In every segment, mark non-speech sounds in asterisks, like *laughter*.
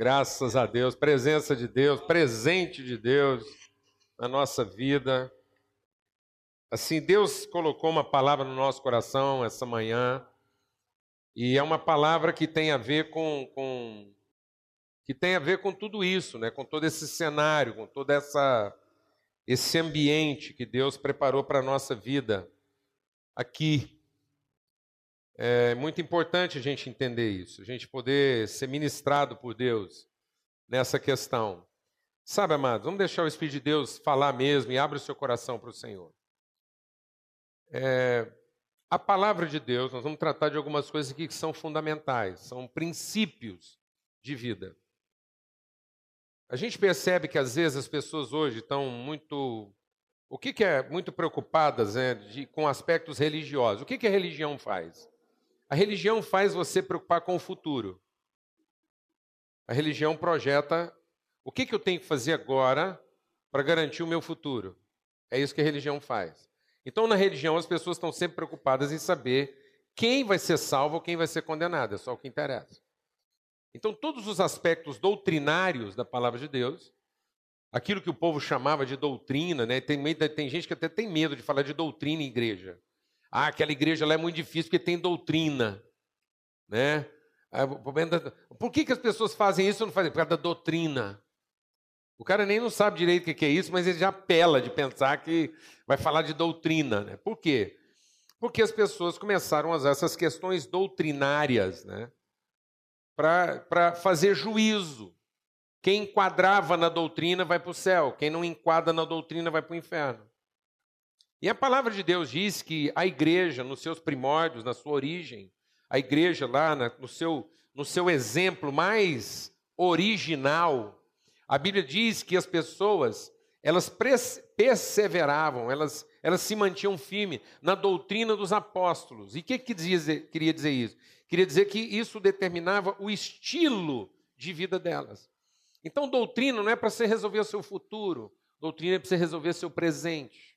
Graças a Deus, presença de Deus, presente de Deus na nossa vida. Assim, Deus colocou uma palavra no nosso coração essa manhã, e é uma palavra que tem a ver com, com que tem a ver com tudo isso, né? com todo esse cenário, com todo essa, esse ambiente que Deus preparou para a nossa vida aqui é muito importante a gente entender isso, a gente poder ser ministrado por Deus nessa questão. Sabe, amados, vamos deixar o Espírito de Deus falar mesmo e abre o seu coração para o Senhor. É, a palavra de Deus, nós vamos tratar de algumas coisas aqui que são fundamentais, são princípios de vida. A gente percebe que às vezes as pessoas hoje estão muito. O que, que é muito preocupadas né, de, com aspectos religiosos? O que, que a religião faz? A religião faz você preocupar com o futuro. A religião projeta o que, que eu tenho que fazer agora para garantir o meu futuro. É isso que a religião faz. Então, na religião, as pessoas estão sempre preocupadas em saber quem vai ser salvo ou quem vai ser condenado. É só o que interessa. Então, todos os aspectos doutrinários da palavra de Deus, aquilo que o povo chamava de doutrina, né? tem, tem gente que até tem medo de falar de doutrina em igreja. Ah, aquela igreja lá é muito difícil porque tem doutrina. Né? Ah, por que, que as pessoas fazem isso ou não fazem? Por causa da doutrina. O cara nem não sabe direito o que é isso, mas ele já apela de pensar que vai falar de doutrina. Né? Por quê? Porque as pessoas começaram a usar essas questões doutrinárias né? para fazer juízo. Quem enquadrava na doutrina vai para o céu, quem não enquadra na doutrina vai para o inferno. E a palavra de Deus diz que a igreja, nos seus primórdios, na sua origem, a igreja lá no, seu, no seu exemplo mais original, a Bíblia diz que as pessoas, elas perseveravam, elas, elas se mantinham firmes na doutrina dos apóstolos. E o que, que queria dizer isso? Queria dizer que isso determinava o estilo de vida delas. Então, doutrina não é para você resolver o seu futuro, doutrina é para você resolver o seu presente.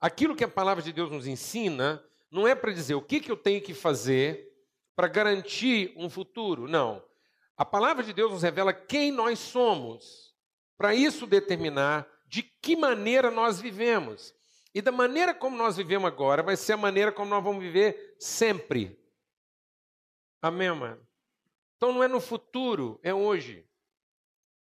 Aquilo que a palavra de Deus nos ensina não é para dizer o que, que eu tenho que fazer para garantir um futuro. Não. A palavra de Deus nos revela quem nós somos, para isso determinar de que maneira nós vivemos. E da maneira como nós vivemos agora, vai ser a maneira como nós vamos viver sempre. Amém, mano? Então não é no futuro, é hoje.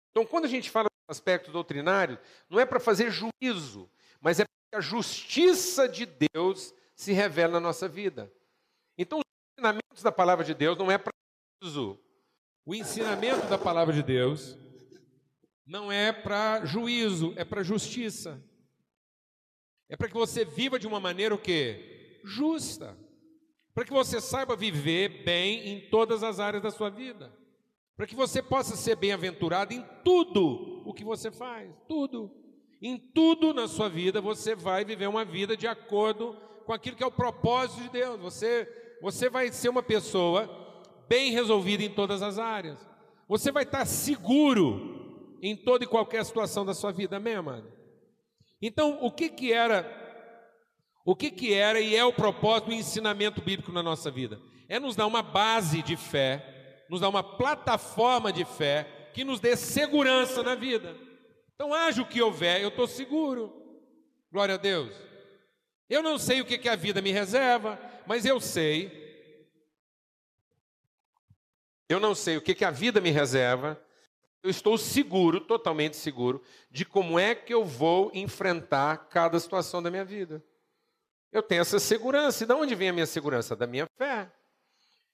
Então, quando a gente fala de aspectos doutrinários, não é para fazer juízo, mas é a justiça de Deus se revela na nossa vida. Então, os ensinamentos da palavra de Deus não é para juízo. O ensinamento da palavra de Deus não é para juízo, é para justiça. É para que você viva de uma maneira o quê? Justa. Para que você saiba viver bem em todas as áreas da sua vida. Para que você possa ser bem-aventurado em tudo o que você faz, tudo. Em tudo na sua vida você vai viver uma vida de acordo com aquilo que é o propósito de Deus. Você, você vai ser uma pessoa bem resolvida em todas as áreas. Você vai estar seguro em toda e qualquer situação da sua vida, amém, amado? Então, o que que era o que que era e é o propósito do ensinamento bíblico na nossa vida? É nos dar uma base de fé, nos dar uma plataforma de fé que nos dê segurança na vida. Então, haja o que houver, eu estou seguro. Glória a Deus. Eu não sei o que, que a vida me reserva, mas eu sei. Eu não sei o que, que a vida me reserva. Eu estou seguro, totalmente seguro, de como é que eu vou enfrentar cada situação da minha vida. Eu tenho essa segurança. E de onde vem a minha segurança? Da minha fé.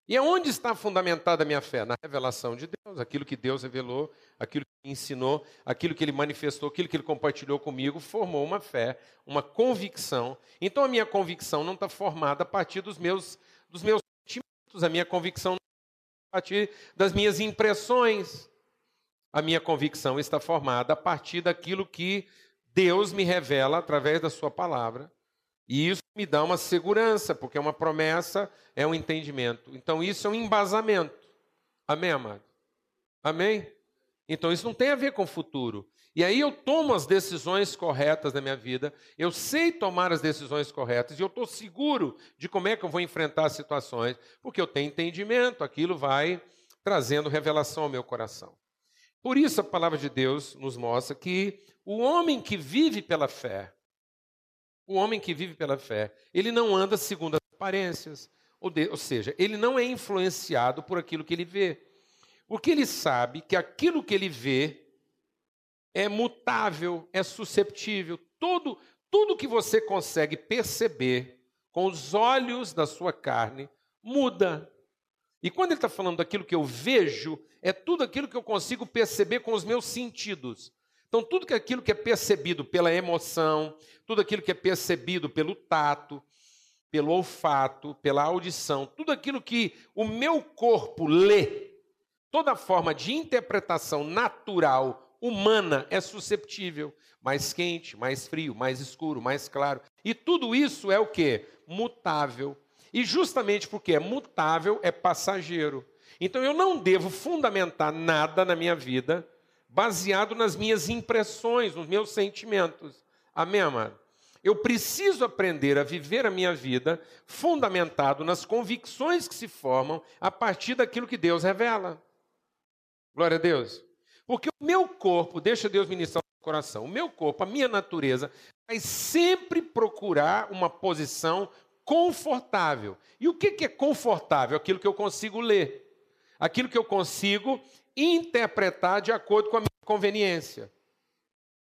E aonde está fundamentada a minha fé? Na revelação de Deus, aquilo que Deus revelou, aquilo que ensinou, aquilo que ele manifestou, aquilo que ele compartilhou comigo, formou uma fé, uma convicção. Então a minha convicção não está formada a partir dos meus, dos meus sentimentos, a minha convicção não está a partir das minhas impressões. A minha convicção está formada a partir daquilo que Deus me revela através da sua palavra e isso me dá uma segurança, porque é uma promessa, é um entendimento. Então, isso é um embasamento. Amém, amado? Amém? Então isso não tem a ver com o futuro. E aí eu tomo as decisões corretas na minha vida, eu sei tomar as decisões corretas e eu estou seguro de como é que eu vou enfrentar as situações, porque eu tenho entendimento, aquilo vai trazendo revelação ao meu coração. Por isso a palavra de Deus nos mostra que o homem que vive pela fé, o homem que vive pela fé, ele não anda segundo as aparências, ou, de, ou seja, ele não é influenciado por aquilo que ele vê, porque ele sabe que aquilo que ele vê é mutável, é susceptível. Tudo, tudo que você consegue perceber com os olhos da sua carne muda. E quando ele está falando daquilo que eu vejo, é tudo aquilo que eu consigo perceber com os meus sentidos. Então, tudo aquilo que é percebido pela emoção, tudo aquilo que é percebido pelo tato, pelo olfato, pela audição, tudo aquilo que o meu corpo lê, toda forma de interpretação natural humana é susceptível, mais quente, mais frio, mais escuro, mais claro. E tudo isso é o que? Mutável. E justamente porque é mutável, é passageiro. Então eu não devo fundamentar nada na minha vida baseado nas minhas impressões, nos meus sentimentos. Amém, amado? Eu preciso aprender a viver a minha vida fundamentado nas convicções que se formam a partir daquilo que Deus revela. Glória a Deus. Porque o meu corpo, deixa Deus ministrar o coração, o meu corpo, a minha natureza, vai sempre procurar uma posição confortável. E o que é confortável? Aquilo que eu consigo ler, aquilo que eu consigo interpretar de acordo com a minha conveniência.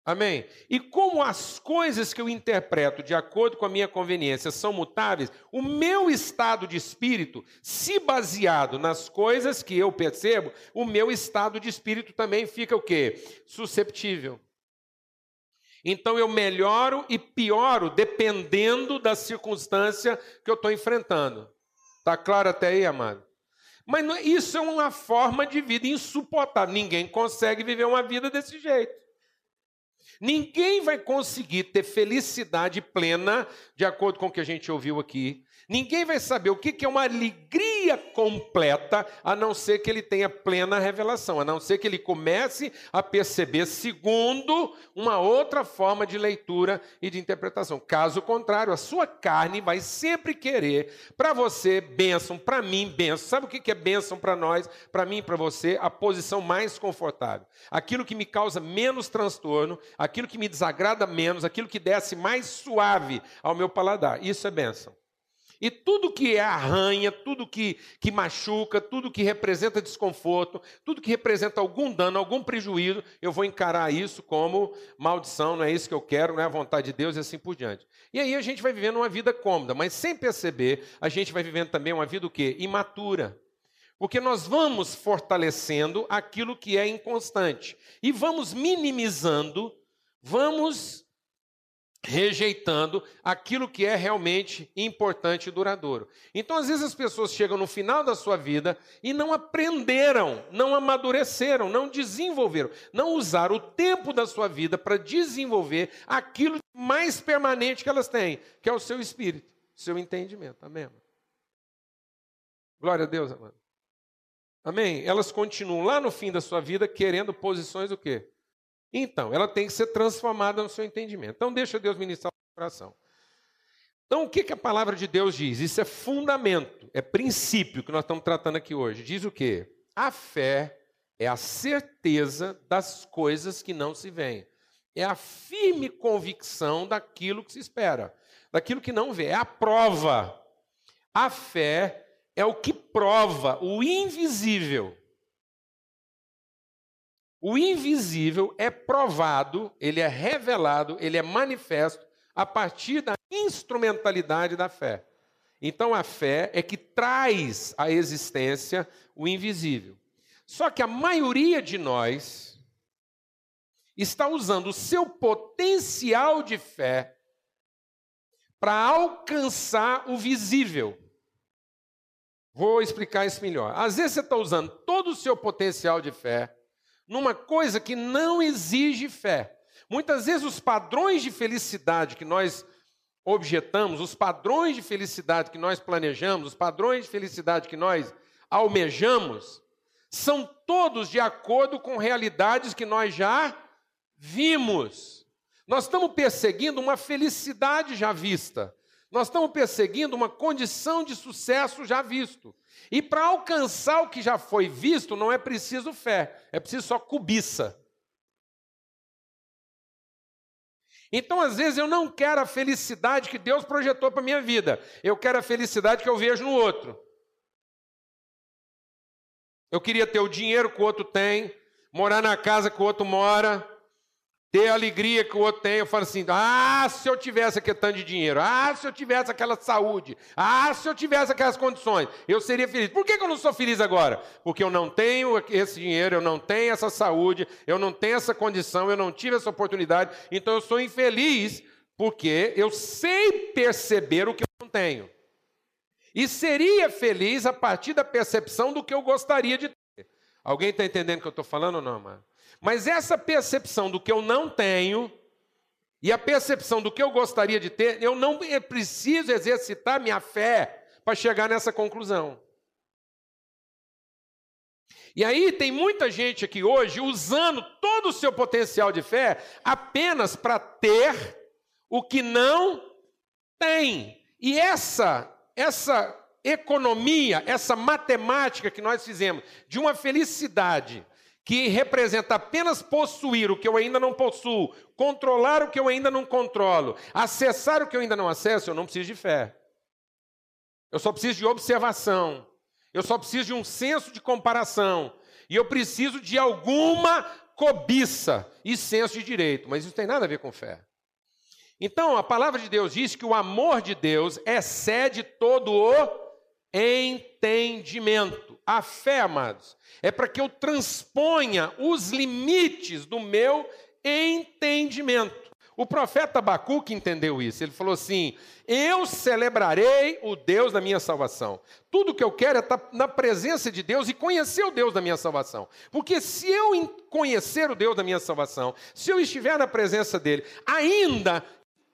Amém? E como as coisas que eu interpreto de acordo com a minha conveniência são mutáveis, o meu estado de espírito, se baseado nas coisas que eu percebo, o meu estado de espírito também fica o quê? Susceptível. Então eu melhoro e pioro dependendo da circunstância que eu estou enfrentando. Está claro até aí, amado? Mas isso é uma forma de vida insuportável. Ninguém consegue viver uma vida desse jeito. Ninguém vai conseguir ter felicidade plena, de acordo com o que a gente ouviu aqui, Ninguém vai saber o que é uma alegria completa, a não ser que ele tenha plena revelação, a não ser que ele comece a perceber segundo uma outra forma de leitura e de interpretação. Caso contrário, a sua carne vai sempre querer para você bênção, para mim bênção. Sabe o que é bênção para nós, para mim e para você? A posição mais confortável. Aquilo que me causa menos transtorno, aquilo que me desagrada menos, aquilo que desce mais suave ao meu paladar. Isso é bênção. E tudo que arranha, tudo que, que machuca, tudo que representa desconforto, tudo que representa algum dano, algum prejuízo, eu vou encarar isso como maldição, não é isso que eu quero, não é a vontade de Deus e assim por diante. E aí a gente vai vivendo uma vida cômoda, mas sem perceber, a gente vai vivendo também uma vida o quê? Imatura. Porque nós vamos fortalecendo aquilo que é inconstante e vamos minimizando, vamos rejeitando aquilo que é realmente importante e duradouro. Então, às vezes, as pessoas chegam no final da sua vida e não aprenderam, não amadureceram, não desenvolveram, não usaram o tempo da sua vida para desenvolver aquilo mais permanente que elas têm, que é o seu espírito, seu entendimento. Amém? Glória a Deus, amado. Amém? Elas continuam lá no fim da sua vida querendo posições o quê? Então, ela tem que ser transformada no seu entendimento. Então, deixa Deus ministrar o coração. Então, o que, que a palavra de Deus diz? Isso é fundamento, é princípio que nós estamos tratando aqui hoje. Diz o quê? A fé é a certeza das coisas que não se veem. É a firme convicção daquilo que se espera, daquilo que não vê. É a prova. A fé é o que prova o invisível. O invisível é provado, ele é revelado, ele é manifesto a partir da instrumentalidade da fé. Então a fé é que traz à existência o invisível. Só que a maioria de nós está usando o seu potencial de fé para alcançar o visível. Vou explicar isso melhor. Às vezes você está usando todo o seu potencial de fé numa coisa que não exige fé. Muitas vezes os padrões de felicidade que nós objetamos, os padrões de felicidade que nós planejamos, os padrões de felicidade que nós almejamos, são todos de acordo com realidades que nós já vimos. Nós estamos perseguindo uma felicidade já vista. Nós estamos perseguindo uma condição de sucesso já visto. E para alcançar o que já foi visto, não é preciso fé, é preciso só cobiça. Então, às vezes, eu não quero a felicidade que Deus projetou para a minha vida, eu quero a felicidade que eu vejo no outro. Eu queria ter o dinheiro que o outro tem, morar na casa que o outro mora, ter a alegria que o outro tem. Eu falo assim: ah, se eu tivesse aquele tanto de dinheiro, ah, se eu tivesse aquela saúde, ah, se eu tivesse aquelas condições, eu seria feliz. Por que, eu não sou feliz agora? Porque eu não tenho esse dinheiro, eu não tenho essa saúde, eu não tenho essa condição, eu não tive essa oportunidade, então eu sou infeliz porque eu sei perceber o que eu não tenho. E seria feliz a partir da percepção do que eu gostaria de ter. Alguém está entendendo o que eu estou falando ou não, mano? Mas essa percepção do que eu não tenho e a percepção do que eu gostaria de ter, eu não preciso exercitar minha fé para chegar nessa conclusão. E aí tem muita gente aqui hoje usando todo o seu potencial de fé apenas para ter o que não tem. E essa essa economia, essa matemática que nós fizemos, de uma felicidade que representa apenas possuir o que eu ainda não possuo, controlar o que eu ainda não controlo, acessar o que eu ainda não acesso, eu não preciso de fé. Eu só preciso de observação. Eu só preciso de um senso de comparação. E eu preciso de alguma cobiça e senso de direito. Mas isso tem nada a ver com fé. Então, a palavra de Deus diz que o amor de Deus excede todo o entendimento. A fé, amados, é para que eu transponha os limites do meu entendimento. O profeta Abacuque entendeu isso. Ele falou assim: Eu celebrarei o Deus da minha salvação. Tudo que eu quero é estar na presença de Deus e conhecer o Deus da minha salvação. Porque se eu conhecer o Deus da minha salvação, se eu estiver na presença dele, ainda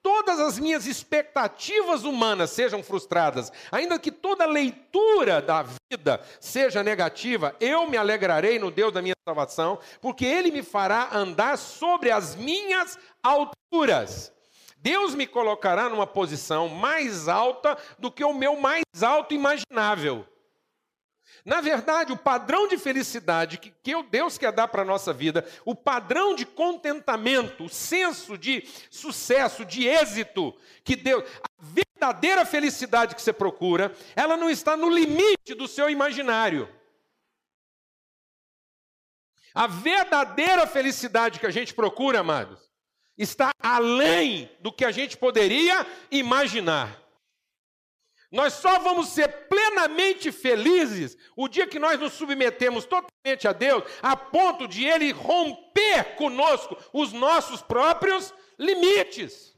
todas as minhas expectativas humanas sejam frustradas, ainda que toda leitura da vida seja negativa, eu me alegrarei no Deus da minha salvação, porque Ele me fará andar sobre as minhas alturas. Deus me colocará numa posição mais alta do que o meu mais alto imaginável. Na verdade, o padrão de felicidade que, que Deus quer dar para a nossa vida, o padrão de contentamento, o senso de sucesso, de êxito que Deus, a verdadeira felicidade que você procura, ela não está no limite do seu imaginário. A verdadeira felicidade que a gente procura, amados, está além do que a gente poderia imaginar. Nós só vamos ser plenamente felizes o dia que nós nos submetemos totalmente a Deus, a ponto de Ele romper conosco os nossos próprios limites.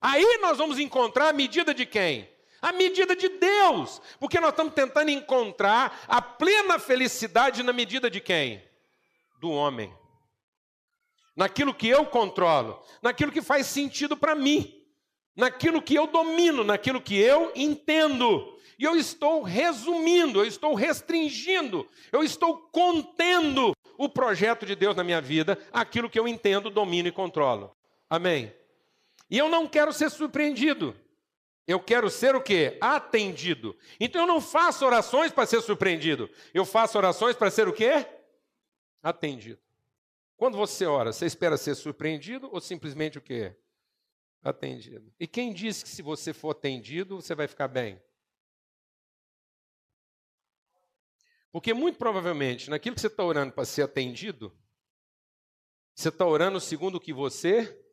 Aí nós vamos encontrar a medida de quem? A medida de Deus, porque nós estamos tentando encontrar a plena felicidade na medida de quem? Do homem. Naquilo que eu controlo, naquilo que faz sentido para mim naquilo que eu domino, naquilo que eu entendo. E eu estou resumindo, eu estou restringindo, eu estou contendo o projeto de Deus na minha vida, aquilo que eu entendo, domino e controlo. Amém? E eu não quero ser surpreendido. Eu quero ser o quê? Atendido. Então eu não faço orações para ser surpreendido. Eu faço orações para ser o quê? Atendido. Quando você ora, você espera ser surpreendido ou simplesmente o quê? Atendido. E quem disse que se você for atendido, você vai ficar bem? Porque muito provavelmente, naquilo que você está orando para ser atendido, você está orando segundo o que você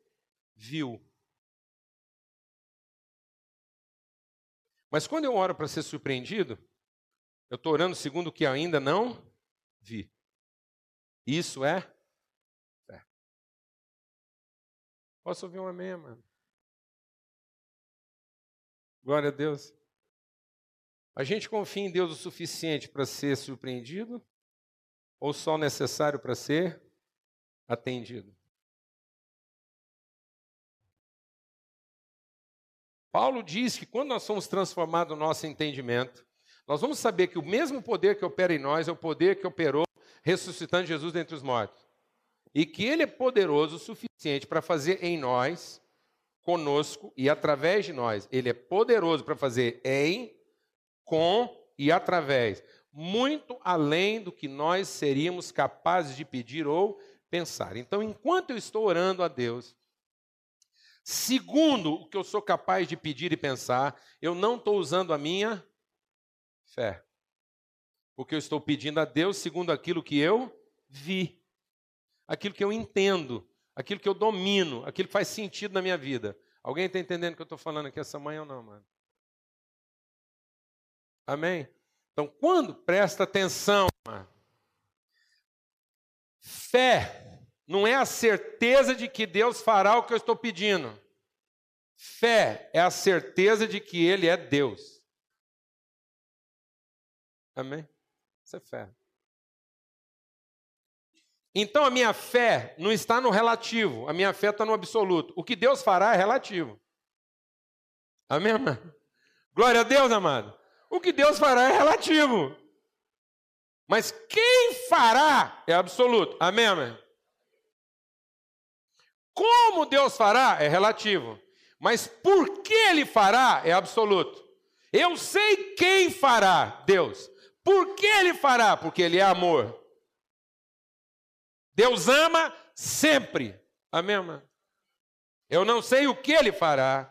viu. Mas quando eu oro para ser surpreendido, eu estou orando segundo o que ainda não vi. Isso é fé. Posso ouvir um amém, mano? Glória a Deus. A gente confia em Deus o suficiente para ser surpreendido ou só o necessário para ser atendido? Paulo diz que quando nós somos transformados no nosso entendimento, nós vamos saber que o mesmo poder que opera em nós é o poder que operou ressuscitando Jesus dentre os mortos. E que ele é poderoso o suficiente para fazer em nós, conosco e através de nós. Ele é poderoso para fazer em, com e através, muito além do que nós seríamos capazes de pedir ou pensar. Então, enquanto eu estou orando a Deus, segundo o que eu sou capaz de pedir e pensar, eu não estou usando a minha fé. Porque eu estou pedindo a Deus segundo aquilo que eu vi, aquilo que eu entendo, aquilo que eu domino, aquilo que faz sentido na minha vida. Alguém está entendendo o que eu estou falando aqui essa manhã ou não, mano? Amém? Então, quando presta atenção, mano, fé não é a certeza de que Deus fará o que eu estou pedindo. Fé é a certeza de que Ele é Deus. Amém? Isso é fé. Então a minha fé não está no relativo, a minha fé está no absoluto. O que Deus fará é relativo. Amém, amado? Glória a Deus, amado. O que Deus fará é relativo. Mas quem fará é absoluto. Amém, amém? Como Deus fará é relativo. Mas por que ele fará é absoluto. Eu sei quem fará, Deus. Por que ele fará? Porque ele é amor. Deus ama sempre. Amém, irmã? Eu não sei o que ele fará,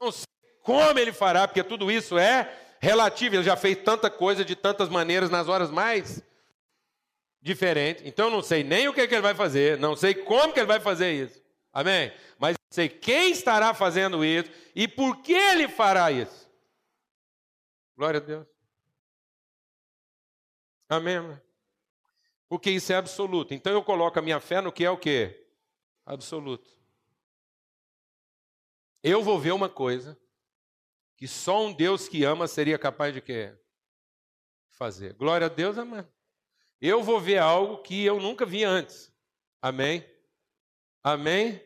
não sei como ele fará, porque tudo isso é relativo. Ele já fez tanta coisa de tantas maneiras nas horas mais diferentes. Então eu não sei nem o que, que ele vai fazer, não sei como que ele vai fazer isso. Amém? Mas sei quem estará fazendo isso e por que ele fará isso. Glória a Deus. Amém? Porque isso é absoluto. Então eu coloco a minha fé no que é o quê? Absoluto. Eu vou ver uma coisa que só um Deus que ama seria capaz de quê? Fazer. Glória a Deus, amém. Eu vou ver algo que eu nunca vi antes. Amém? Amém?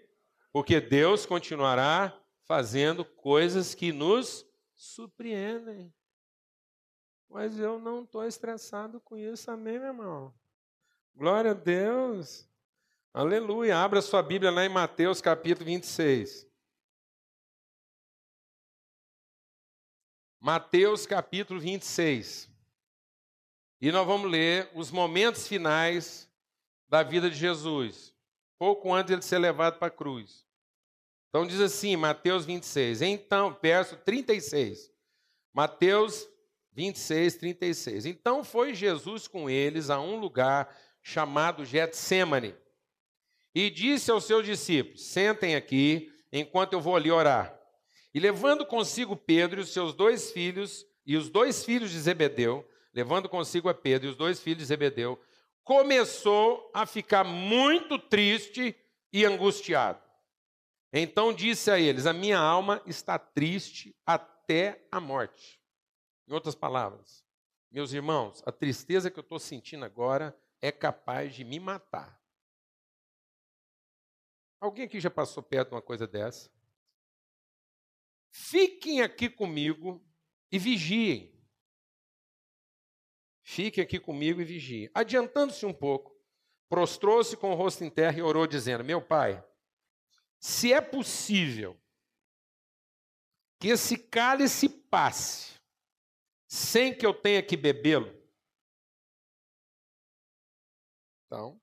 Porque Deus continuará fazendo coisas que nos surpreendem. Mas eu não estou estressado com isso, amém, meu irmão? Glória a Deus. Aleluia. Abra sua Bíblia lá em Mateus capítulo 26. Mateus capítulo 26. E nós vamos ler os momentos finais da vida de Jesus, pouco antes de ele ser levado para a cruz. Então diz assim, Mateus 26. Então, verso 36. Mateus 26, 36. Então foi Jesus com eles a um lugar chamado Getsemane e disse aos seus discípulos: Sentem aqui enquanto eu vou ali orar. E levando consigo Pedro e os seus dois filhos, e os dois filhos de Zebedeu, levando consigo a Pedro e os dois filhos de Zebedeu, começou a ficar muito triste e angustiado. Então disse a eles: A minha alma está triste até a morte. Em outras palavras, meus irmãos, a tristeza que eu estou sentindo agora é capaz de me matar. Alguém aqui já passou perto de uma coisa dessa? Fiquem aqui comigo e vigiem. Fiquem aqui comigo e vigiem. Adiantando-se um pouco, prostrou-se com o rosto em terra e orou, dizendo: Meu pai, se é possível que esse cálice passe, sem que eu tenha que bebê-lo? Então,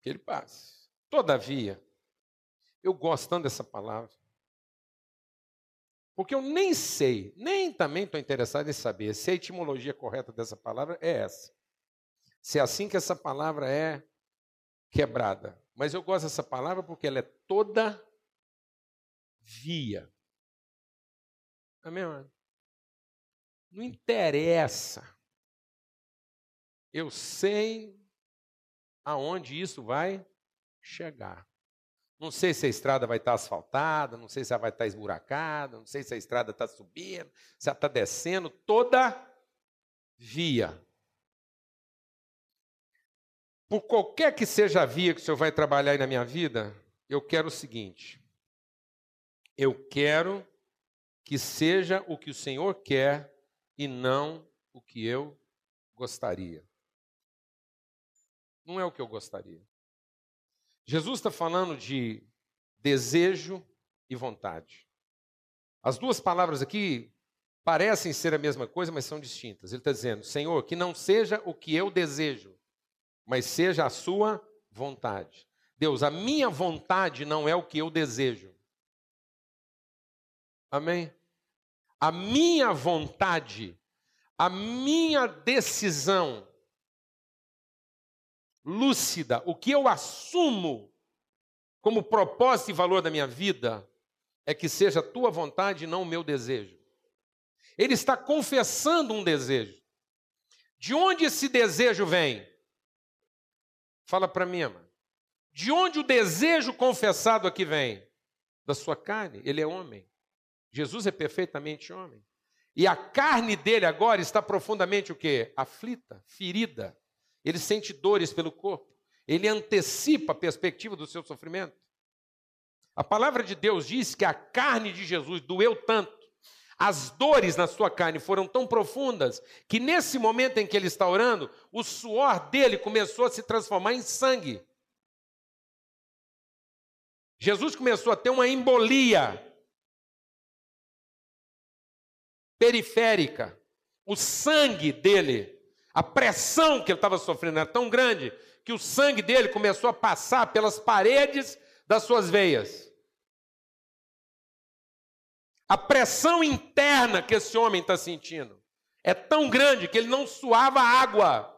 que ele passe. Todavia, eu gosto tanto dessa palavra, porque eu nem sei, nem também estou interessado em saber se a etimologia correta dessa palavra é essa. Se é assim que essa palavra é quebrada. Mas eu gosto dessa palavra porque ela é toda via. Amém, mano? Não interessa. Eu sei aonde isso vai chegar. Não sei se a estrada vai estar asfaltada, não sei se ela vai estar esburacada, não sei se a estrada está subindo, se ela está descendo, toda via. Por qualquer que seja a via que o Senhor vai trabalhar aí na minha vida, eu quero o seguinte: eu quero que seja o que o Senhor quer e não o que eu gostaria. Não é o que eu gostaria. Jesus está falando de desejo e vontade. As duas palavras aqui parecem ser a mesma coisa, mas são distintas. Ele está dizendo: Senhor, que não seja o que eu desejo, mas seja a sua vontade. Deus, a minha vontade não é o que eu desejo. Amém? A minha vontade, a minha decisão lúcida, o que eu assumo como propósito e valor da minha vida, é que seja a tua vontade e não o meu desejo. Ele está confessando um desejo. De onde esse desejo vem? Fala para mim, amado. De onde o desejo confessado aqui vem? Da sua carne. Ele é homem. Jesus é perfeitamente homem. E a carne dele agora está profundamente o quê? Aflita, ferida. Ele sente dores pelo corpo. Ele antecipa a perspectiva do seu sofrimento. A palavra de Deus diz que a carne de Jesus doeu tanto, as dores na sua carne foram tão profundas, que nesse momento em que ele está orando, o suor dele começou a se transformar em sangue. Jesus começou a ter uma embolia periférica. O sangue dele, a pressão que ele estava sofrendo era tão grande que o sangue dele começou a passar pelas paredes das suas veias. A pressão interna que esse homem está sentindo é tão grande que ele não suava água,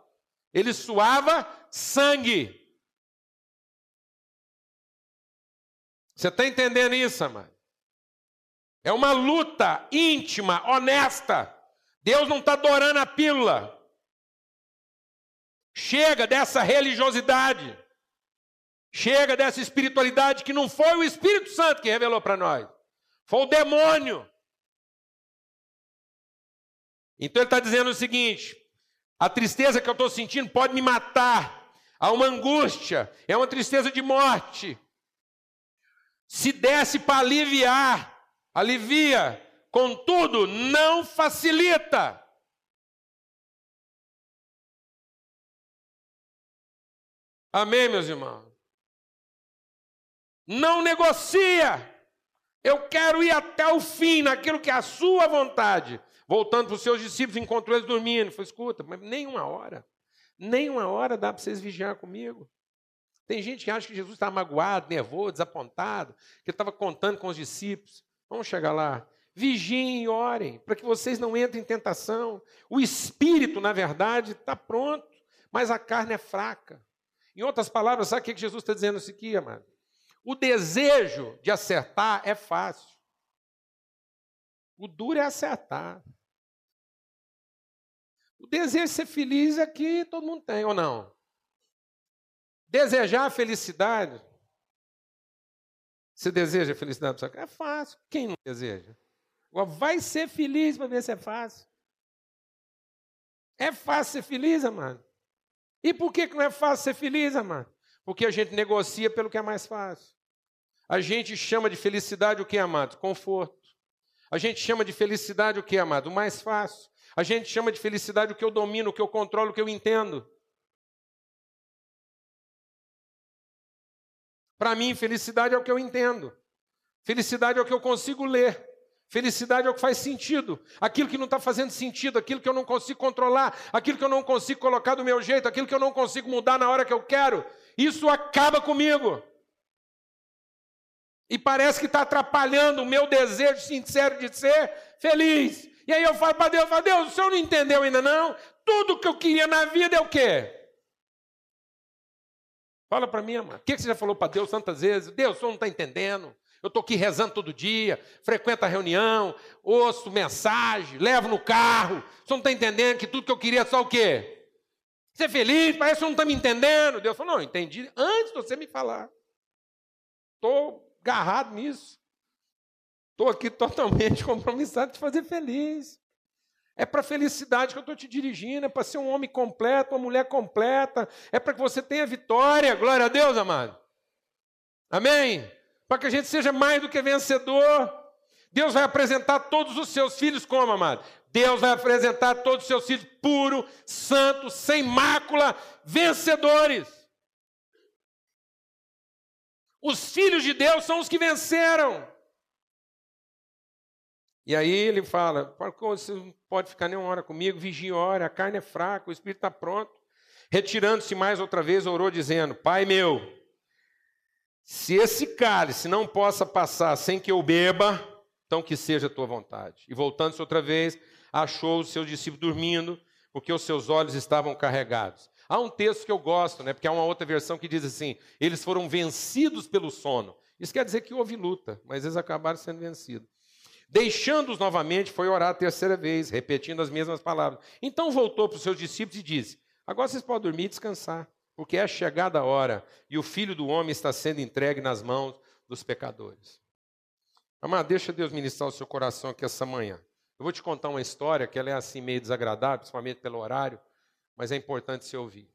ele suava sangue. Você está entendendo isso, amado? É uma luta íntima, honesta. Deus não está adorando a pílula. Chega dessa religiosidade. Chega dessa espiritualidade que não foi o Espírito Santo que revelou para nós. Foi o demônio. Então ele está dizendo o seguinte: a tristeza que eu estou sentindo pode me matar. Há uma angústia, é uma tristeza de morte. Se desse para aliviar, alivia, contudo, não facilita. Amém, meus irmãos? Não negocia. Eu quero ir até o fim naquilo que é a sua vontade. Voltando para os seus discípulos, encontrou eles dormindo. Falei, escuta, mas nem uma hora. Nem uma hora dá para vocês vigiar comigo. Tem gente que acha que Jesus estava magoado, nervoso, desapontado, que estava contando com os discípulos. Vamos chegar lá. Vigiem e orem, para que vocês não entrem em tentação. O espírito, na verdade, está pronto, mas a carne é fraca. Em outras palavras, sabe o que Jesus está dizendo isso aqui, amado? O desejo de acertar é fácil. O duro é acertar. O desejo de ser feliz é que todo mundo tem, ou não? Desejar a felicidade. Você deseja a felicidade para É fácil. Quem não deseja? Vai ser feliz para ver se é fácil. É fácil ser feliz, amado. E por que não é fácil ser feliz, amado? Porque a gente negocia pelo que é mais fácil. A gente chama de felicidade o que, amado? Conforto. A gente chama de felicidade o que, amado? O mais fácil. A gente chama de felicidade o que eu domino, o que eu controlo, o que eu entendo. Para mim, felicidade é o que eu entendo. Felicidade é o que eu consigo ler. Felicidade é o que faz sentido. Aquilo que não está fazendo sentido, aquilo que eu não consigo controlar, aquilo que eu não consigo colocar do meu jeito, aquilo que eu não consigo mudar na hora que eu quero, isso acaba comigo. E parece que está atrapalhando o meu desejo sincero de ser feliz. E aí eu falo para Deus, falo, Deus, o senhor não entendeu ainda não? Tudo que eu queria na vida é o quê? Fala para mim, amado. O que você já falou para Deus tantas vezes? Deus, o senhor não está entendendo. Eu estou aqui rezando todo dia, frequento a reunião, ouço mensagem, levo no carro. Senhor não está entendendo que tudo que eu queria é só o quê? Ser feliz, parece que senhor não está me entendendo. Deus falou, não, entendi antes de você me falar. Estou agarrado nisso. Estou aqui totalmente *laughs* compromissado de fazer feliz. É para a felicidade que eu estou te dirigindo, é para ser um homem completo, uma mulher completa, é para que você tenha vitória. Glória a Deus, amado. Amém? Para que a gente seja mais do que vencedor. Deus vai apresentar todos os seus filhos como, amado? Deus vai apresentar todos os seus filhos puros, santos, sem mácula, vencedores. Os filhos de Deus são os que venceram. E aí ele fala: você não pode ficar nem uma hora comigo, vigia hora, a carne é fraca, o espírito está pronto. Retirando-se mais outra vez, orou, dizendo: Pai meu, se esse cálice não possa passar sem que eu beba, então que seja a tua vontade. E voltando-se outra vez, achou os seus discípulos dormindo, porque os seus olhos estavam carregados. Há um texto que eu gosto, né, porque há uma outra versão que diz assim: eles foram vencidos pelo sono. Isso quer dizer que houve luta, mas eles acabaram sendo vencidos. Deixando-os novamente, foi orar a terceira vez, repetindo as mesmas palavras. Então voltou para os seus discípulos e disse: Agora vocês podem dormir e descansar, porque é chegada a hora e o filho do homem está sendo entregue nas mãos dos pecadores. Amado, deixa Deus ministrar o seu coração aqui essa manhã. Eu vou te contar uma história que ela é assim meio desagradável, principalmente pelo horário, mas é importante se ouvir.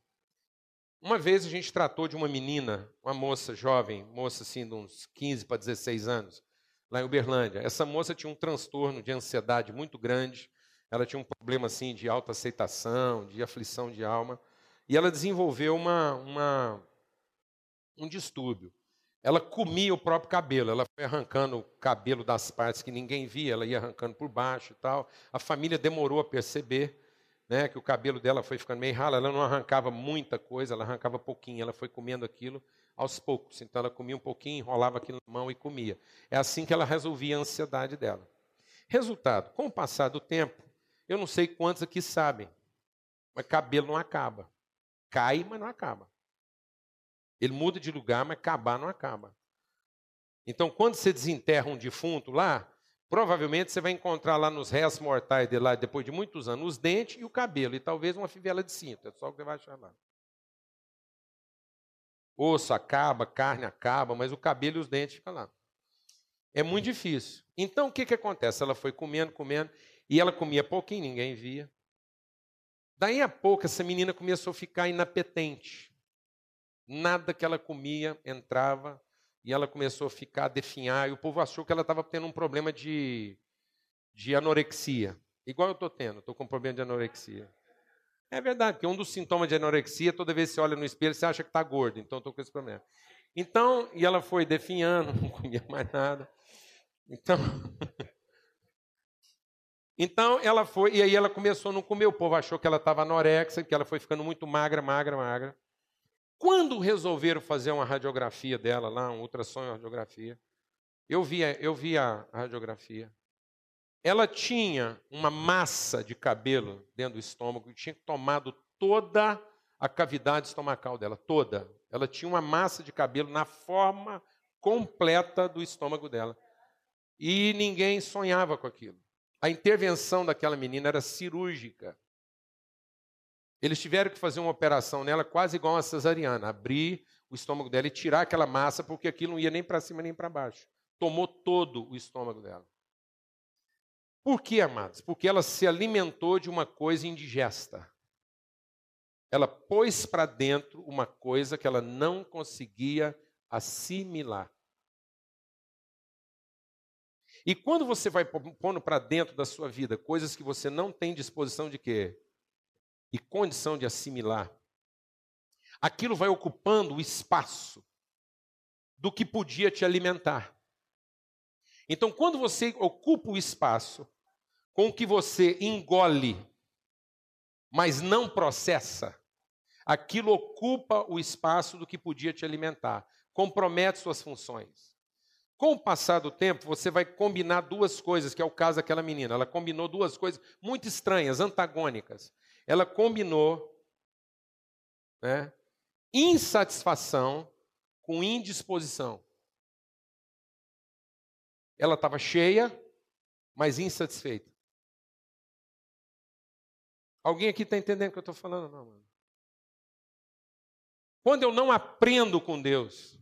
Uma vez a gente tratou de uma menina, uma moça jovem, moça assim de uns 15 para 16 anos, lá em Uberlândia. Essa moça tinha um transtorno de ansiedade muito grande, ela tinha um problema assim de autoaceitação, de aflição de alma, e ela desenvolveu uma, uma um distúrbio ela comia o próprio cabelo, ela foi arrancando o cabelo das partes que ninguém via, ela ia arrancando por baixo e tal. A família demorou a perceber né, que o cabelo dela foi ficando meio ralo, ela não arrancava muita coisa, ela arrancava pouquinho, ela foi comendo aquilo aos poucos. Então ela comia um pouquinho, enrolava aquilo na mão e comia. É assim que ela resolvia a ansiedade dela. Resultado, com o passar do tempo, eu não sei quantos aqui sabem, mas cabelo não acaba. Cai, mas não acaba. Ele muda de lugar, mas acabar não acaba. Então, quando você desenterra um defunto lá, provavelmente você vai encontrar lá nos restos mortais de lá, depois de muitos anos, os dentes e o cabelo, e talvez uma fivela de cinto. É só o que você vai achar lá. Osso acaba, carne acaba, mas o cabelo e os dentes ficam lá. É muito difícil. Então, o que, que acontece? Ela foi comendo, comendo, e ela comia pouquinho, ninguém via. Daí a pouco, essa menina começou a ficar inapetente. Nada que ela comia entrava e ela começou a ficar a definhar. E o povo achou que ela estava tendo um problema de, de anorexia. Igual eu estou tendo, estou com um problema de anorexia. É verdade, porque um dos sintomas de anorexia, toda vez que você olha no espelho, você acha que está gordo. Então, estou com esse problema. Então, e ela foi definhando, *laughs* não comia mais nada. Então, *laughs* então ela foi, e aí ela começou a não comer. O povo achou que ela estava anorexia, que ela foi ficando muito magra, magra, magra. Quando resolveram fazer uma radiografia dela lá, um ultrassom e radiografia, eu vi, eu vi a radiografia. Ela tinha uma massa de cabelo dentro do estômago e tinha tomado toda a cavidade estomacal dela, toda. Ela tinha uma massa de cabelo na forma completa do estômago dela. E ninguém sonhava com aquilo. A intervenção daquela menina era cirúrgica. Eles tiveram que fazer uma operação nela quase igual a cesariana, abrir o estômago dela e tirar aquela massa, porque aquilo não ia nem para cima nem para baixo. Tomou todo o estômago dela. Por que, amados? Porque ela se alimentou de uma coisa indigesta. Ela pôs para dentro uma coisa que ela não conseguia assimilar. E quando você vai pondo para dentro da sua vida coisas que você não tem disposição de quê? e condição de assimilar, aquilo vai ocupando o espaço do que podia te alimentar. Então, quando você ocupa o espaço com o que você engole, mas não processa, aquilo ocupa o espaço do que podia te alimentar, compromete suas funções. Com o passar do tempo, você vai combinar duas coisas, que é o caso daquela menina. Ela combinou duas coisas muito estranhas, antagônicas ela combinou né, insatisfação com indisposição. Ela estava cheia, mas insatisfeita. Alguém aqui está entendendo o que eu estou falando? Não, mano. Quando eu não aprendo com Deus,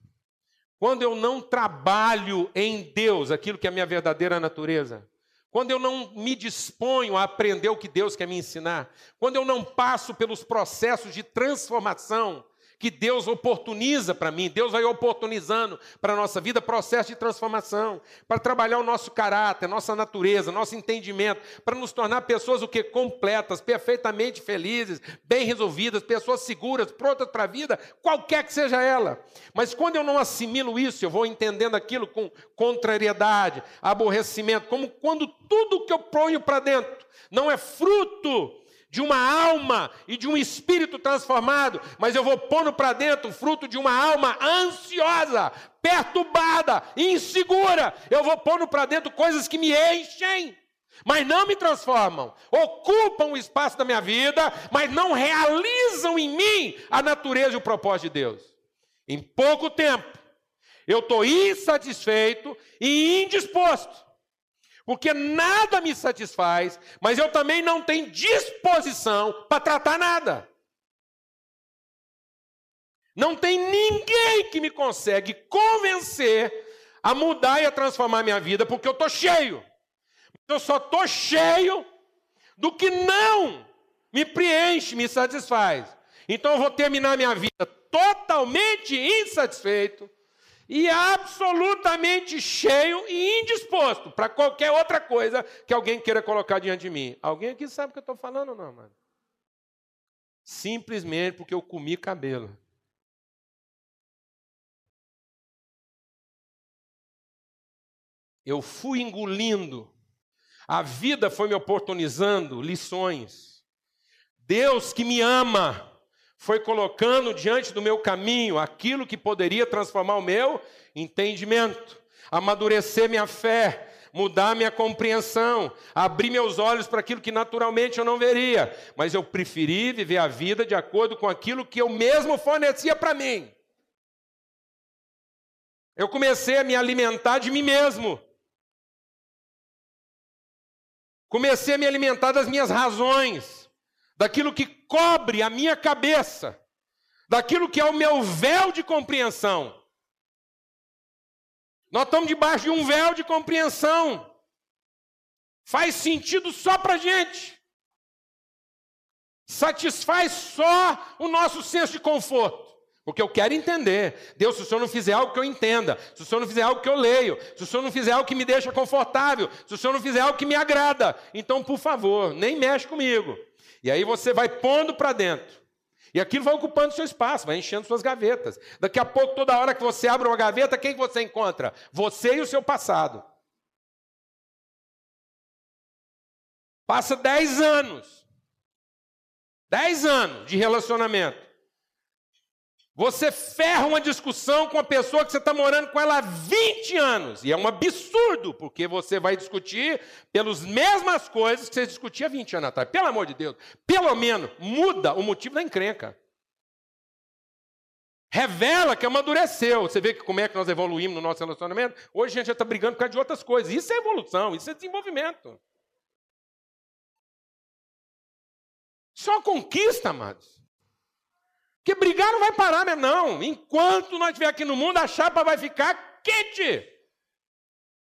quando eu não trabalho em Deus aquilo que é a minha verdadeira natureza, quando eu não me disponho a aprender o que Deus quer me ensinar, quando eu não passo pelos processos de transformação que Deus oportuniza para mim, Deus vai oportunizando para a nossa vida processo de transformação, para trabalhar o nosso caráter, nossa natureza, nosso entendimento, para nos tornar pessoas o que completas, perfeitamente felizes, bem resolvidas, pessoas seguras, prontas para a vida, qualquer que seja ela. Mas quando eu não assimilo isso, eu vou entendendo aquilo com contrariedade, aborrecimento, como quando tudo que eu ponho para dentro não é fruto de uma alma e de um espírito transformado, mas eu vou pondo para dentro o fruto de uma alma ansiosa, perturbada, insegura. Eu vou pondo para dentro coisas que me enchem, mas não me transformam. Ocupam o espaço da minha vida, mas não realizam em mim a natureza e o propósito de Deus. Em pouco tempo, eu estou insatisfeito e indisposto porque nada me satisfaz, mas eu também não tenho disposição para tratar nada. Não tem ninguém que me consegue convencer a mudar e a transformar minha vida, porque eu estou cheio. Eu só estou cheio do que não me preenche, me satisfaz. Então eu vou terminar minha vida totalmente insatisfeito, e absolutamente cheio e indisposto para qualquer outra coisa que alguém queira colocar diante de mim. Alguém aqui sabe o que eu estou falando não, mano? Simplesmente porque eu comi cabelo. Eu fui engolindo. A vida foi me oportunizando lições. Deus que me ama foi colocando diante do meu caminho aquilo que poderia transformar o meu entendimento, amadurecer minha fé, mudar minha compreensão, abrir meus olhos para aquilo que naturalmente eu não veria, mas eu preferi viver a vida de acordo com aquilo que eu mesmo fornecia para mim. Eu comecei a me alimentar de mim mesmo. Comecei a me alimentar das minhas razões daquilo que cobre a minha cabeça, daquilo que é o meu véu de compreensão. Nós estamos debaixo de um véu de compreensão. Faz sentido só para gente. Satisfaz só o nosso senso de conforto. Porque eu quero entender. Deus, se o Senhor não fizer algo que eu entenda, se o Senhor não fizer algo que eu leio, se o Senhor não fizer algo que me deixa confortável, se o Senhor não fizer algo que me agrada, então, por favor, nem mexe comigo. E aí você vai pondo para dentro. E aquilo vai ocupando seu espaço, vai enchendo suas gavetas. Daqui a pouco, toda hora que você abre uma gaveta, quem você encontra? Você e o seu passado. Passa 10 anos. 10 anos de relacionamento. Você ferra uma discussão com a pessoa que você está morando com ela há 20 anos. E é um absurdo, porque você vai discutir pelas mesmas coisas que você discutia há 20 anos atrás. Pelo amor de Deus, pelo menos muda o motivo da encrenca. Revela que amadureceu. Você vê como é que nós evoluímos no nosso relacionamento? Hoje a gente já está brigando por causa de outras coisas. Isso é evolução, isso é desenvolvimento. Uma conquista, amados. Porque brigar não vai parar mesmo, não. Enquanto nós estiver aqui no mundo, a chapa vai ficar quente.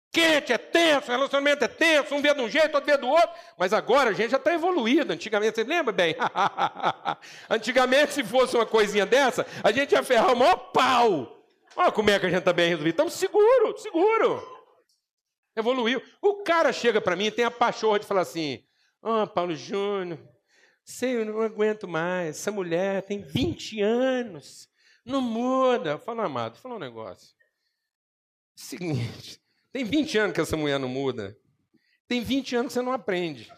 Quente, é tenso, o relacionamento é tenso, um vê de um jeito, outro vê do outro. Mas agora a gente já está evoluído. Antigamente, você lembra bem? *laughs* Antigamente, se fosse uma coisinha dessa, a gente ia ferrar o maior pau. Olha como é que a gente está bem resolvido. Estamos seguros, seguro. Evoluiu. O cara chega para mim e tem a pachorra de falar assim: Ah, oh, Paulo Júnior, Sei, eu não aguento mais. Essa mulher tem 20 anos, não muda. Fala, amado, fala um negócio. Seguinte, tem 20 anos que essa mulher não muda. Tem 20 anos que você não aprende.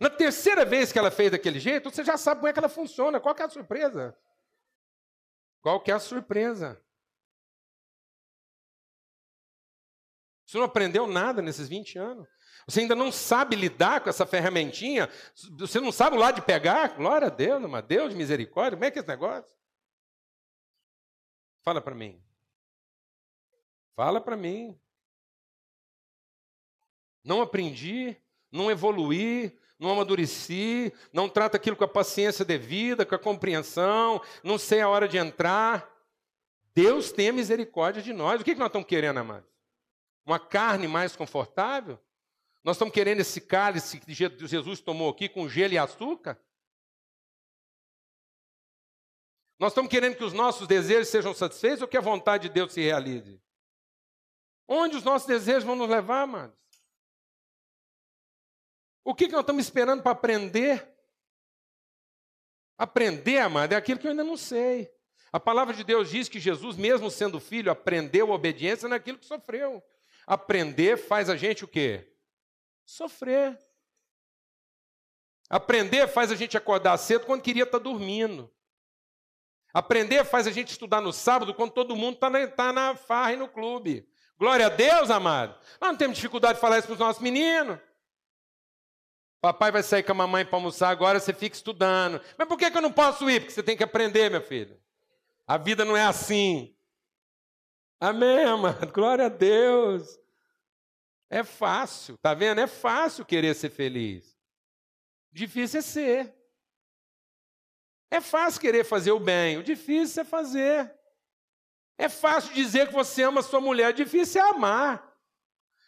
Na terceira vez que ela fez daquele jeito, você já sabe como é que ela funciona. Qual é a surpresa? Qual é a surpresa? Você não aprendeu nada nesses 20 anos? Você ainda não sabe lidar com essa ferramentinha? Você não sabe o lado de pegar? Glória a Deus, mas Deus de misericórdia, como é que é esse negócio? Fala para mim. Fala para mim. Não aprendi, não evoluí, não amadureci, não trato aquilo com a paciência devida, com a compreensão, não sei a hora de entrar. Deus tenha misericórdia de nós. O que nós estamos querendo, amados? Uma carne mais confortável? Nós estamos querendo esse cálice que Jesus tomou aqui com gelo e açúcar? Nós estamos querendo que os nossos desejos sejam satisfeitos ou que a vontade de Deus se realize? Onde os nossos desejos vão nos levar, amados? O que, que nós estamos esperando para aprender? Aprender, amado, é aquilo que eu ainda não sei. A palavra de Deus diz que Jesus, mesmo sendo filho, aprendeu a obediência naquilo que sofreu. Aprender faz a gente o quê? Sofrer. Aprender faz a gente acordar cedo quando queria estar dormindo. Aprender faz a gente estudar no sábado quando todo mundo está na, tá na farra e no clube. Glória a Deus, amado. Nós não temos dificuldade de falar isso para os nossos meninos. Papai vai sair com a mamãe para almoçar agora, você fica estudando. Mas por que, que eu não posso ir? Porque você tem que aprender, meu filho. A vida não é assim. Amém, amado? Glória a Deus. É fácil, tá vendo? É fácil querer ser feliz. Difícil é ser. É fácil querer fazer o bem, o difícil é fazer. É fácil dizer que você ama sua mulher, o difícil é amar.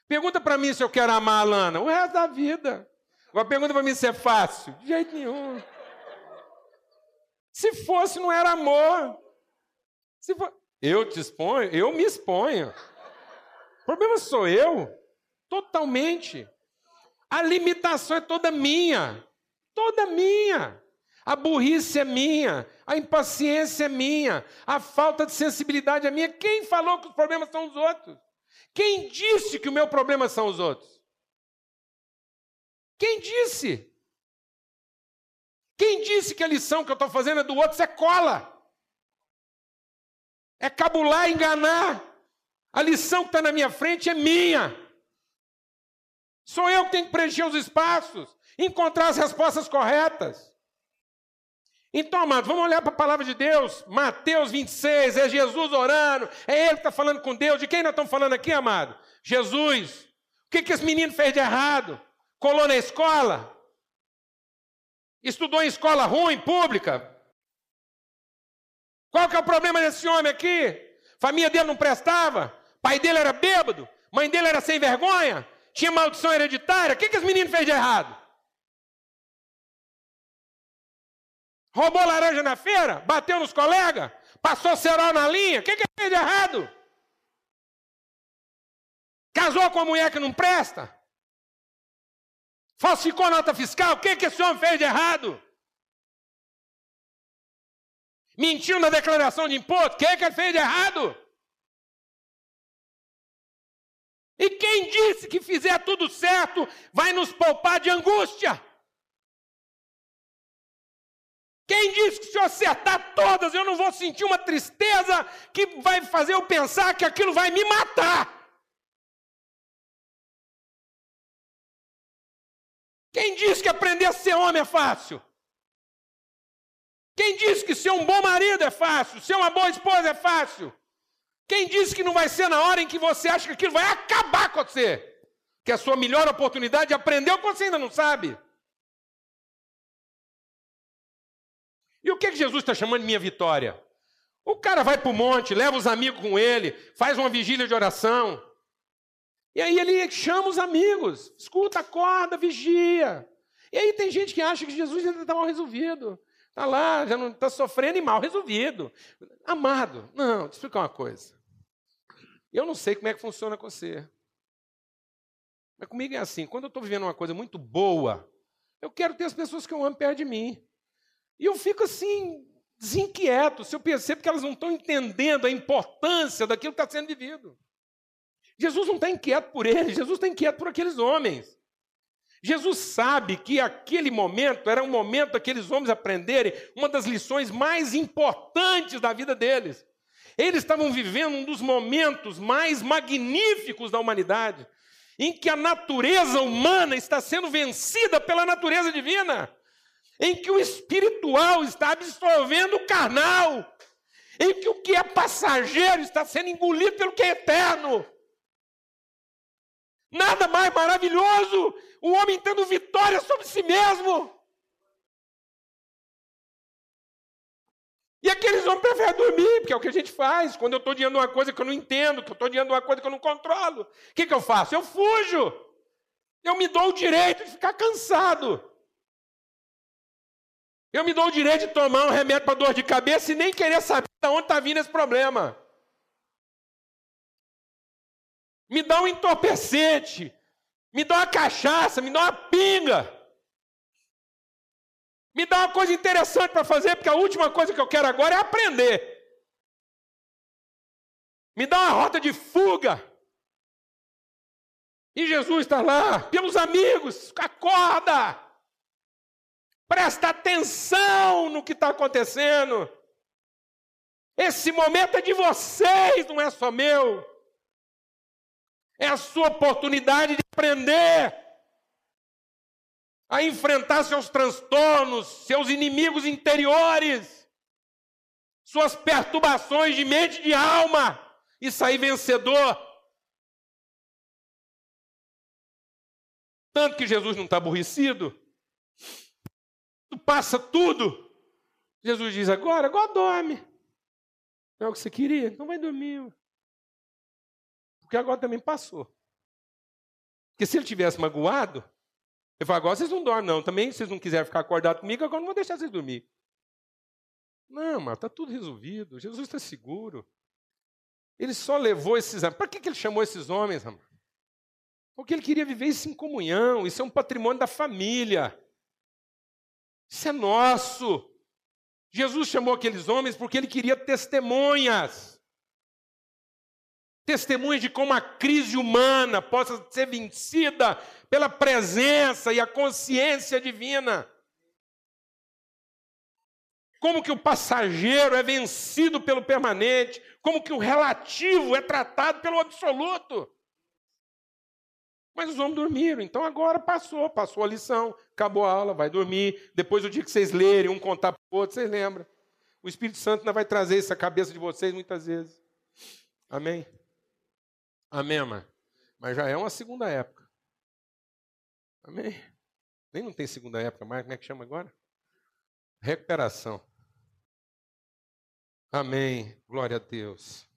Pergunta para mim se eu quero amar a Lana, o resto da vida. Agora pergunta para mim se é fácil. De jeito nenhum. Se fosse, não era amor. For... Eu te exponho, eu me exponho. O problema sou eu. Totalmente. A limitação é toda minha. Toda minha. A burrice é minha, a impaciência é minha, a falta de sensibilidade é minha. Quem falou que os problemas são os outros? Quem disse que o meu problema são os outros? Quem disse? Quem disse que a lição que eu estou fazendo é do outro? Isso é cola. É cabular, enganar. A lição que está na minha frente é minha. Sou eu que tenho que preencher os espaços, encontrar as respostas corretas. Então, amados, vamos olhar para a palavra de Deus. Mateus 26, é Jesus orando, é Ele que está falando com Deus. De quem nós estamos falando aqui, amado? Jesus. O que, que esse menino fez de errado? Colou na escola? Estudou em escola ruim, pública? Qual que é o problema desse homem aqui? Família dele não prestava? Pai dele era bêbado? Mãe dele era sem vergonha? Tinha maldição hereditária? O que, que esse menino fez de errado? Roubou laranja na feira? Bateu nos colegas? Passou cerol na linha? O que, que fez de errado? Casou com uma mulher que não presta? Falsificou nota fiscal? O que, que esse homem fez de errado? Mentiu na declaração de imposto? O que, que ele fez de errado? E quem disse que fizer tudo certo vai nos poupar de angústia? Quem disse que se eu acertar todas eu não vou sentir uma tristeza que vai fazer eu pensar que aquilo vai me matar? Quem disse que aprender a ser homem é fácil? Quem disse que ser um bom marido é fácil? Ser uma boa esposa é fácil? Quem disse que não vai ser na hora em que você acha que aquilo vai acabar com você? Que é a sua melhor oportunidade de aprender o que você ainda não sabe. E o que, que Jesus está chamando de minha vitória? O cara vai para o monte, leva os amigos com ele, faz uma vigília de oração. E aí ele chama os amigos, escuta, acorda, vigia. E aí tem gente que acha que Jesus ainda está mal resolvido. Está lá, já não está sofrendo e mal resolvido. Amado, não, te explicar uma coisa. Eu não sei como é que funciona com você. Mas comigo é assim, quando eu estou vivendo uma coisa muito boa, eu quero ter as pessoas que eu amo perto de mim. E eu fico assim, desinquieto, se eu percebo que elas não estão entendendo a importância daquilo que está sendo vivido. Jesus não está inquieto por eles, Jesus está inquieto por aqueles homens. Jesus sabe que aquele momento era um momento daqueles homens aprenderem uma das lições mais importantes da vida deles. Eles estavam vivendo um dos momentos mais magníficos da humanidade, em que a natureza humana está sendo vencida pela natureza divina, em que o espiritual está absorvendo o carnal, em que o que é passageiro está sendo engolido pelo que é eterno. Nada mais maravilhoso, o homem tendo vitória sobre si mesmo. E aqueles homens preferem dormir, porque é o que a gente faz. Quando eu estou diante de uma coisa que eu não entendo, que eu estou diante de uma coisa que eu não controlo, o que, que eu faço? Eu fujo. Eu me dou o direito de ficar cansado. Eu me dou o direito de tomar um remédio para dor de cabeça e nem querer saber de onde está vindo esse problema. Me dá um entorpecente, me dá uma cachaça, me dá uma pinga. Me dá uma coisa interessante para fazer, porque a última coisa que eu quero agora é aprender. Me dá uma rota de fuga. E Jesus está lá, pelos amigos, acorda! Presta atenção no que está acontecendo. Esse momento é de vocês, não é só meu. É a sua oportunidade de aprender a enfrentar seus transtornos, seus inimigos interiores, suas perturbações de mente e de alma e sair vencedor. Tanto que Jesus não está aborrecido, passa tudo. Jesus diz agora, agora dorme. Não é o que você queria? Não vai dormir. Porque agora também passou. Porque se ele tivesse magoado, ele fala, agora vocês não dormem, não. Também, se vocês não quiserem ficar acordados comigo, agora não vou deixar vocês dormir. Não, mas está tudo resolvido. Jesus está seguro. Ele só levou esses homens. Para que, que ele chamou esses homens? Porque ele queria viver isso em comunhão. Isso é um patrimônio da família. Isso é nosso. Jesus chamou aqueles homens porque ele queria testemunhas testemunhas de como a crise humana possa ser vencida pela presença e a consciência divina. Como que o passageiro é vencido pelo permanente, como que o relativo é tratado pelo absoluto. Mas os homens dormiram, então agora passou, passou a lição, acabou a aula, vai dormir. Depois o dia que vocês lerem, um contar para o outro, vocês lembram. O Espírito Santo ainda vai trazer isso à cabeça de vocês muitas vezes. Amém? Amém, amém. Mas já é uma segunda época. Amém? Nem não tem segunda época mais, como é que chama agora? Recuperação. Amém. Glória a Deus.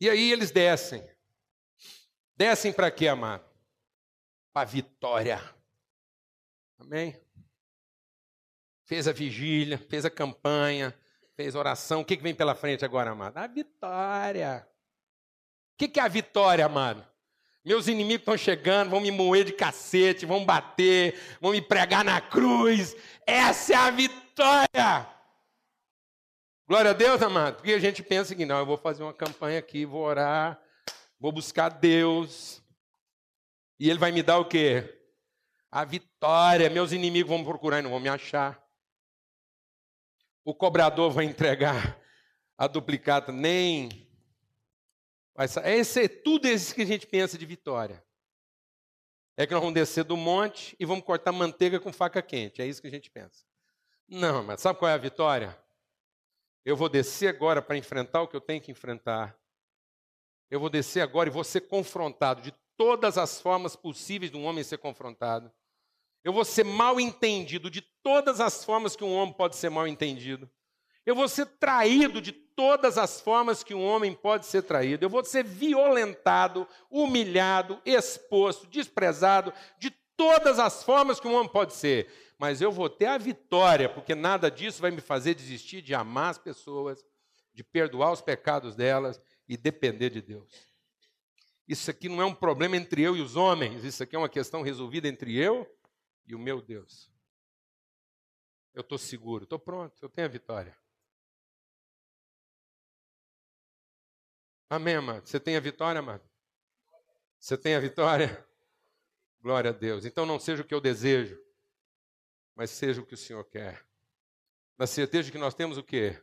E aí eles descem. Descem para quê, amado? Para vitória. Amém? Fez a vigília, fez a campanha, fez oração. O que, que vem pela frente agora, amado? A vitória. O que, que é a vitória, amado? Meus inimigos estão chegando, vão me moer de cacete, vão bater, vão me pregar na cruz. Essa é a vitória. Glória a Deus, amado. Porque a gente pensa que não, eu vou fazer uma campanha aqui, vou orar, vou buscar Deus. E Ele vai me dar o quê? A vitória. Meus inimigos vão me procurar e não vão me achar. O cobrador vai entregar a duplicata, nem esse é tudo isso que a gente pensa de vitória. É que nós vamos descer do monte e vamos cortar manteiga com faca quente. É isso que a gente pensa. Não, mas sabe qual é a vitória? Eu vou descer agora para enfrentar o que eu tenho que enfrentar. Eu vou descer agora e vou ser confrontado de todas as formas possíveis de um homem ser confrontado. Eu vou ser mal entendido de todas as formas que um homem pode ser mal entendido. Eu vou ser traído de todas as formas que um homem pode ser traído. Eu vou ser violentado, humilhado, exposto, desprezado, de todas as formas que um homem pode ser. Mas eu vou ter a vitória, porque nada disso vai me fazer desistir de amar as pessoas, de perdoar os pecados delas e depender de Deus. Isso aqui não é um problema entre eu e os homens, isso aqui é uma questão resolvida entre eu e o meu Deus. Eu estou seguro, estou pronto, eu tenho a vitória. Amém, amado? Você tem a vitória, amado? Você tem a vitória? *laughs* Glória a Deus. Então não seja o que eu desejo, mas seja o que o Senhor quer. Na certeza de que nós temos o quê?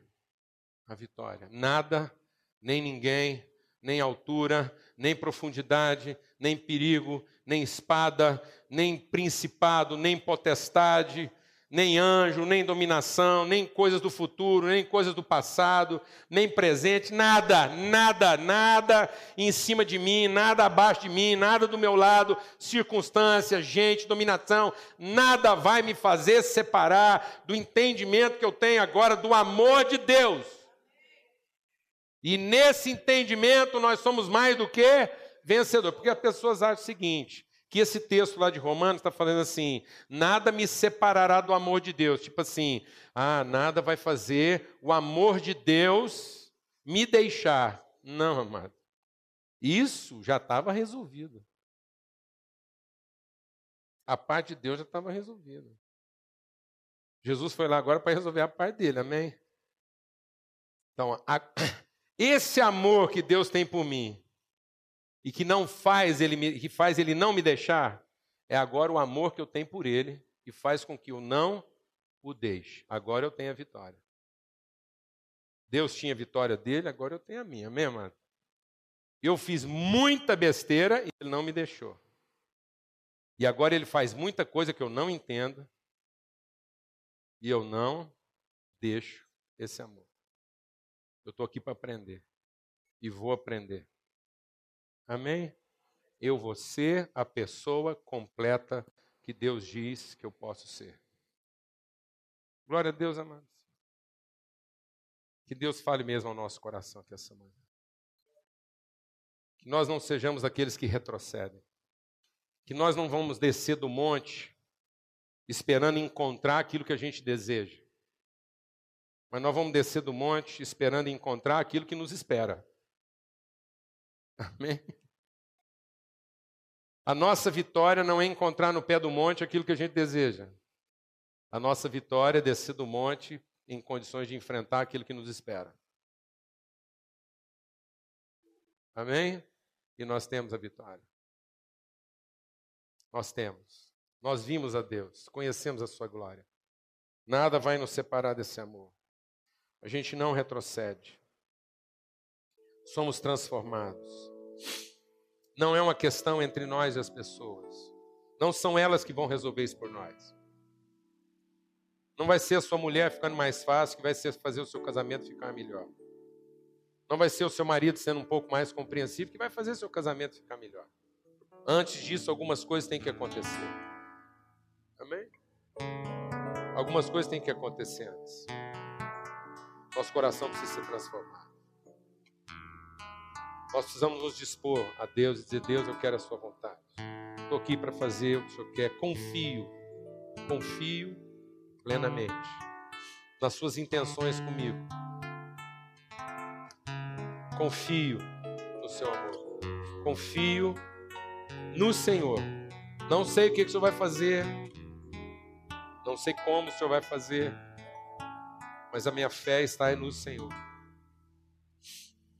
A vitória. Nada, nem ninguém, nem altura, nem profundidade, nem perigo, nem espada, nem principado, nem potestade, nem anjo, nem dominação, nem coisas do futuro, nem coisas do passado, nem presente, nada, nada, nada em cima de mim, nada abaixo de mim, nada do meu lado, circunstância, gente, dominação, nada vai me fazer separar do entendimento que eu tenho agora do amor de Deus. E nesse entendimento nós somos mais do que vencedor, porque as pessoas acham o seguinte, que esse texto lá de Romanos está falando assim: nada me separará do amor de Deus. Tipo assim, ah, nada vai fazer o amor de Deus me deixar. Não, amado. Isso já estava resolvido. A parte de Deus já estava resolvida. Jesus foi lá agora para resolver a parte dele, amém? Então, a, *coughs* esse amor que Deus tem por mim, e que não faz ele me, que faz ele não me deixar, é agora o amor que eu tenho por ele que faz com que eu não o deixe. Agora eu tenho a vitória. Deus tinha a vitória dele, agora eu tenho a minha, amém, amado? Eu fiz muita besteira e ele não me deixou. E agora ele faz muita coisa que eu não entendo. E eu não deixo esse amor. Eu estou aqui para aprender. E vou aprender. Amém? Eu vou ser a pessoa completa que Deus diz que eu posso ser. Glória a Deus, amados. Que Deus fale mesmo ao nosso coração aqui essa manhã. Que nós não sejamos aqueles que retrocedem. Que nós não vamos descer do monte esperando encontrar aquilo que a gente deseja. Mas nós vamos descer do monte esperando encontrar aquilo que nos espera. Amém? A nossa vitória não é encontrar no pé do monte aquilo que a gente deseja. A nossa vitória é descer do monte em condições de enfrentar aquilo que nos espera. Amém? E nós temos a vitória. Nós temos. Nós vimos a Deus, conhecemos a Sua glória. Nada vai nos separar desse amor. A gente não retrocede. Somos transformados. Não é uma questão entre nós e as pessoas. Não são elas que vão resolver isso por nós. Não vai ser a sua mulher ficando mais fácil que vai ser fazer o seu casamento ficar melhor. Não vai ser o seu marido sendo um pouco mais compreensivo que vai fazer o seu casamento ficar melhor. Antes disso, algumas coisas têm que acontecer. Amém? Algumas coisas têm que acontecer antes. Nosso coração precisa ser transformado. Nós precisamos nos dispor a Deus e dizer: Deus, eu quero a Sua vontade. Estou aqui para fazer o que o Senhor quer. Confio, confio plenamente nas Suas intenções comigo. Confio no Seu amor. Confio no Senhor. Não sei o que o Senhor vai fazer. Não sei como o Senhor vai fazer. Mas a minha fé está no Senhor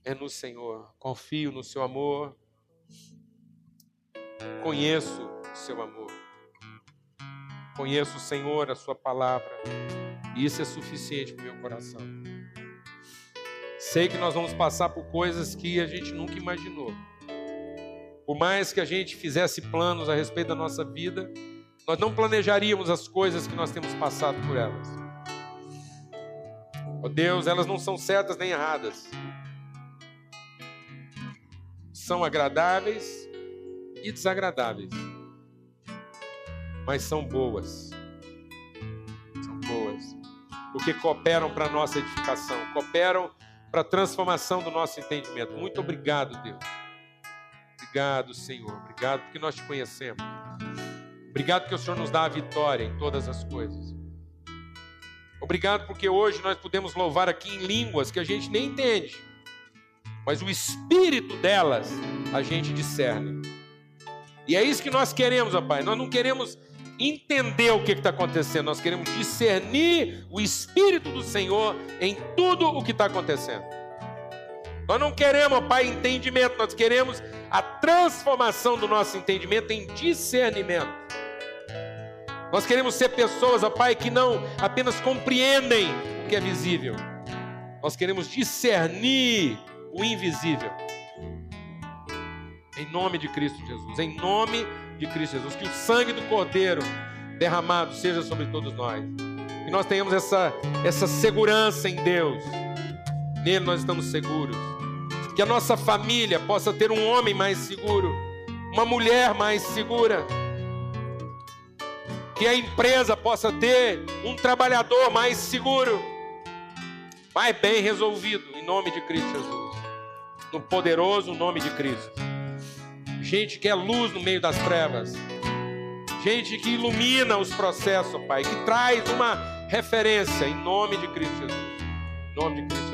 é no Senhor. Confio no seu amor. Conheço o seu amor. Conheço o Senhor, a sua palavra. E isso é suficiente para o meu coração. Sei que nós vamos passar por coisas que a gente nunca imaginou. Por mais que a gente fizesse planos a respeito da nossa vida, nós não planejaríamos as coisas que nós temos passado por elas. Oh Deus, elas não são certas nem erradas são agradáveis e desagradáveis, mas são boas. São boas, porque cooperam para a nossa edificação, cooperam para a transformação do nosso entendimento. Muito obrigado, Deus. Obrigado, Senhor. Obrigado porque nós te conhecemos. Obrigado porque o Senhor nos dá a vitória em todas as coisas. Obrigado porque hoje nós podemos louvar aqui em línguas que a gente nem entende mas o espírito delas a gente discerne. E é isso que nós queremos, ó Pai. Nós não queremos entender o que está acontecendo, nós queremos discernir o espírito do Senhor em tudo o que está acontecendo. Nós não queremos, ó Pai, entendimento, nós queremos a transformação do nosso entendimento em discernimento. Nós queremos ser pessoas, ó Pai, que não apenas compreendem o que é visível. Nós queremos discernir o invisível. Em nome de Cristo Jesus, em nome de Cristo Jesus, que o sangue do Cordeiro derramado seja sobre todos nós. Que nós tenhamos essa, essa segurança em Deus. Nele nós estamos seguros. Que a nossa família possa ter um homem mais seguro, uma mulher mais segura. Que a empresa possa ter um trabalhador mais seguro, mais bem resolvido, em nome de Cristo Jesus no poderoso nome de Cristo. gente que é luz no meio das trevas, gente que ilumina os processos, Pai, que traz uma referência em nome de Cristo Jesus. Em nome de Cristo